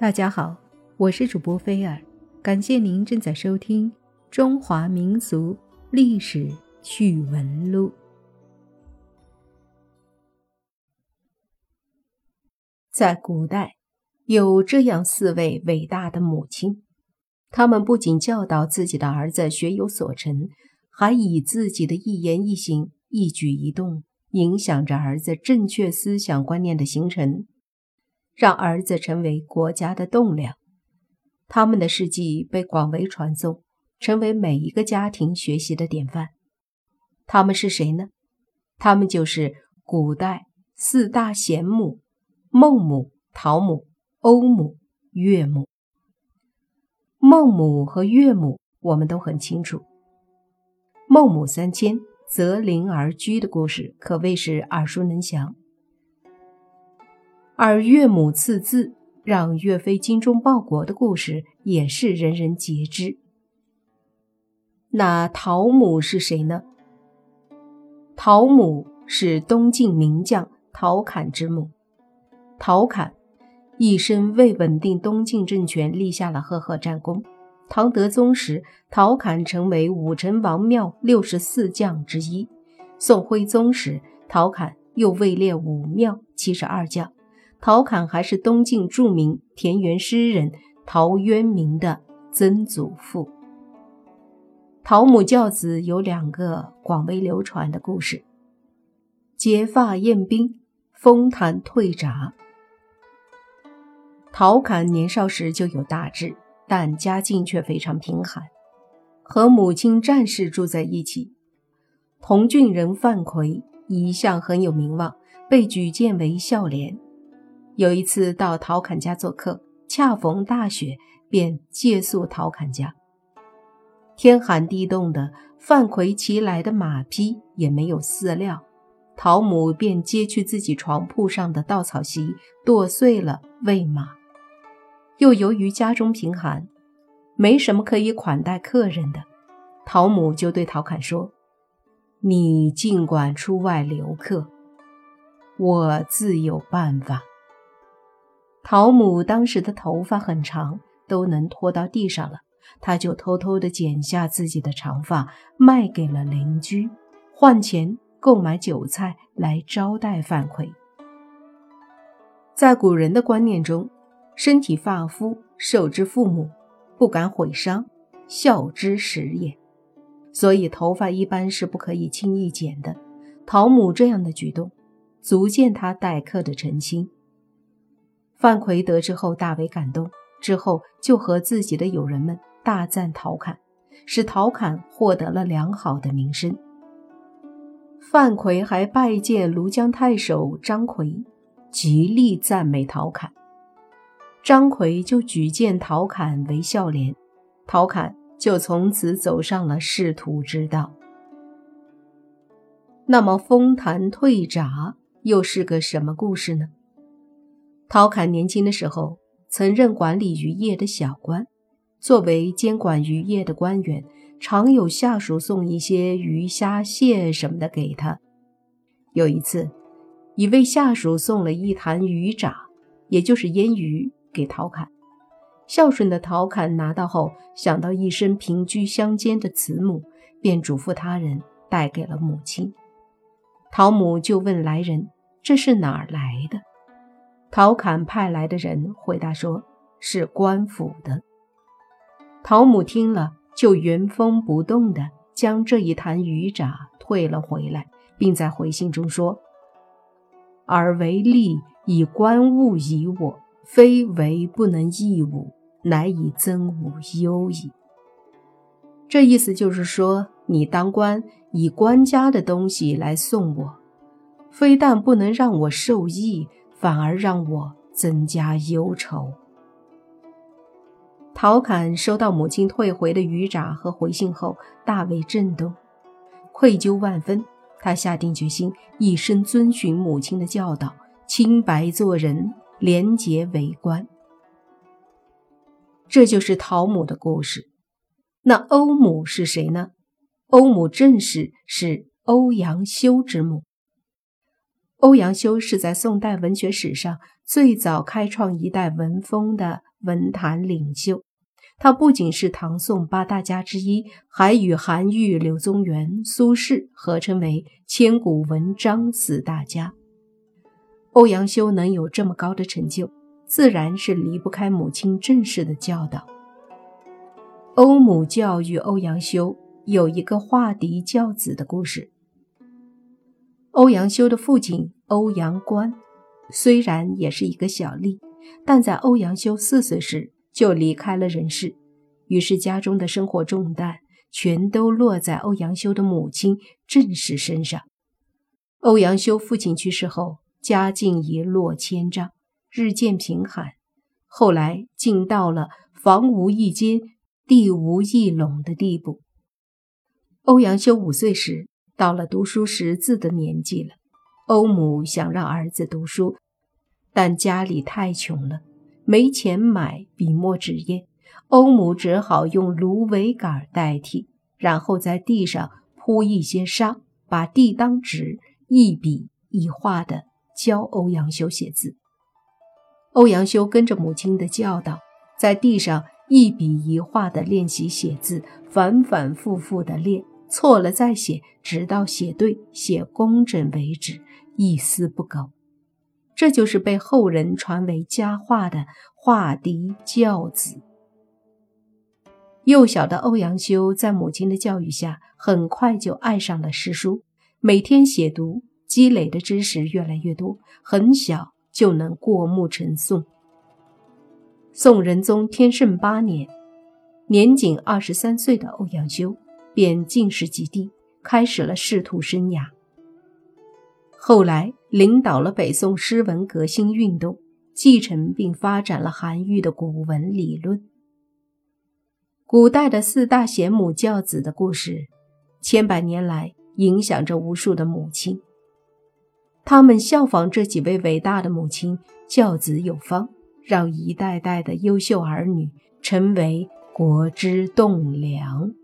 大家好，我是主播菲尔，感谢您正在收听《中华民俗历史趣闻录》。在古代，有这样四位伟大的母亲，他们不仅教导自己的儿子学有所成，还以自己的一言一行、一举一动，影响着儿子正确思想观念的形成。让儿子成为国家的栋梁，他们的事迹被广为传颂，成为每一个家庭学习的典范。他们是谁呢？他们就是古代四大贤母：孟母、陶母、欧母、岳母。孟母和岳母，我们都很清楚。孟母三迁，择邻而居的故事可谓是耳熟能详。而岳母赐字，让岳飞精忠报国的故事也是人人皆知。那陶母是谁呢？陶母是东晋名将陶侃之母。陶侃一生为稳定东晋政权立下了赫赫战功。唐德宗时，陶侃成为武成王庙六十四将之一。宋徽宗时，陶侃又位列武庙七十二将。陶侃还是东晋著名田园诗人陶渊明的曾祖父。陶母教子有两个广为流传的故事：结发宴宾，封坛退闸。陶侃年少时就有大志，但家境却非常贫寒，和母亲战氏住在一起。同郡人范奎一向很有名望，被举荐为孝廉。有一次到陶侃家做客，恰逢大雪，便借宿陶侃家。天寒地冻的，范奎骑来的马匹也没有饲料，陶母便揭去自己床铺上的稻草席，剁碎了喂马。又由于家中贫寒，没什么可以款待客人的，陶母就对陶侃说：“你尽管出外留客，我自有办法。”陶母当时的头发很长，都能拖到地上了，她就偷偷地剪下自己的长发，卖给了邻居，换钱购买酒菜来招待范奎。在古人的观念中，身体发肤受之父母，不敢毁伤，孝之始也，所以头发一般是不可以轻易剪的。陶母这样的举动，足见他待客的诚心。范奎得知后大为感动，之后就和自己的友人们大赞陶侃，使陶侃获得了良好的名声。范奎还拜见庐江太守张奎，极力赞美陶侃。张奎就举荐陶侃为孝廉，陶侃就从此走上了仕途之道。那么封坛退闸又是个什么故事呢？陶侃年轻的时候，曾任管理渔业的小官。作为监管渔业的官员，常有下属送一些鱼虾蟹什么的给他。有一次，一位下属送了一坛鱼渣，也就是腌鱼，给陶侃。孝顺的陶侃拿到后，想到一生平居乡间的慈母，便嘱咐他人带给了母亲。陶母就问来人：“这是哪儿来的？”陶侃派来的人回答说：“是官府的。”陶母听了，就原封不动地将这一坛鱼渣退了回来，并在回信中说：“尔为利以官物以我，非为不能益吾，乃以增吾忧矣。”这意思就是说，你当官以官家的东西来送我，非但不能让我受益。反而让我增加忧愁。陶侃收到母亲退回的鱼札和回信后，大为震动，愧疚万分。他下定决心，一生遵循母亲的教导，清白做人，廉洁为官。这就是陶母的故事。那欧母是谁呢？欧母正是是欧阳修之母。欧阳修是在宋代文学史上最早开创一代文风的文坛领袖。他不仅是唐宋八大家之一，还与韩愈、柳宗元、苏轼合称为千古文章四大家。欧阳修能有这么高的成就，自然是离不开母亲郑氏的教导。欧母教育欧阳修有一个化敌教子的故事。欧阳修的父亲欧阳关，虽然也是一个小吏，但在欧阳修四岁时就离开了人世，于是家中的生活重担全都落在欧阳修的母亲郑氏身上。欧阳修父亲去世后，家境一落千丈，日渐贫寒，后来竟到了房无一间、地无一垄的地步。欧阳修五岁时。到了读书识字的年纪了，欧母想让儿子读书，但家里太穷了，没钱买笔墨纸砚，欧母只好用芦苇杆代替，然后在地上铺一些沙，把地当纸，一笔一画的教欧阳修写字。欧阳修跟着母亲的教导，在地上一笔一画的练习写字，反反复复的练。错了再写，直到写对、写工整为止，一丝不苟。这就是被后人传为佳话的画嫡教子。幼小的欧阳修在母亲的教育下，很快就爱上了诗书，每天写读，积累的知识越来越多，很小就能过目成诵。宋仁宗天圣八年，年仅二十三岁的欧阳修。便进士及第，开始了仕途生涯。后来领导了北宋诗文革新运动，继承并发展了韩愈的古文理论。古代的四大贤母教子的故事，千百年来影响着无数的母亲。他们效仿这几位伟大的母亲，教子有方，让一代代的优秀儿女成为国之栋梁。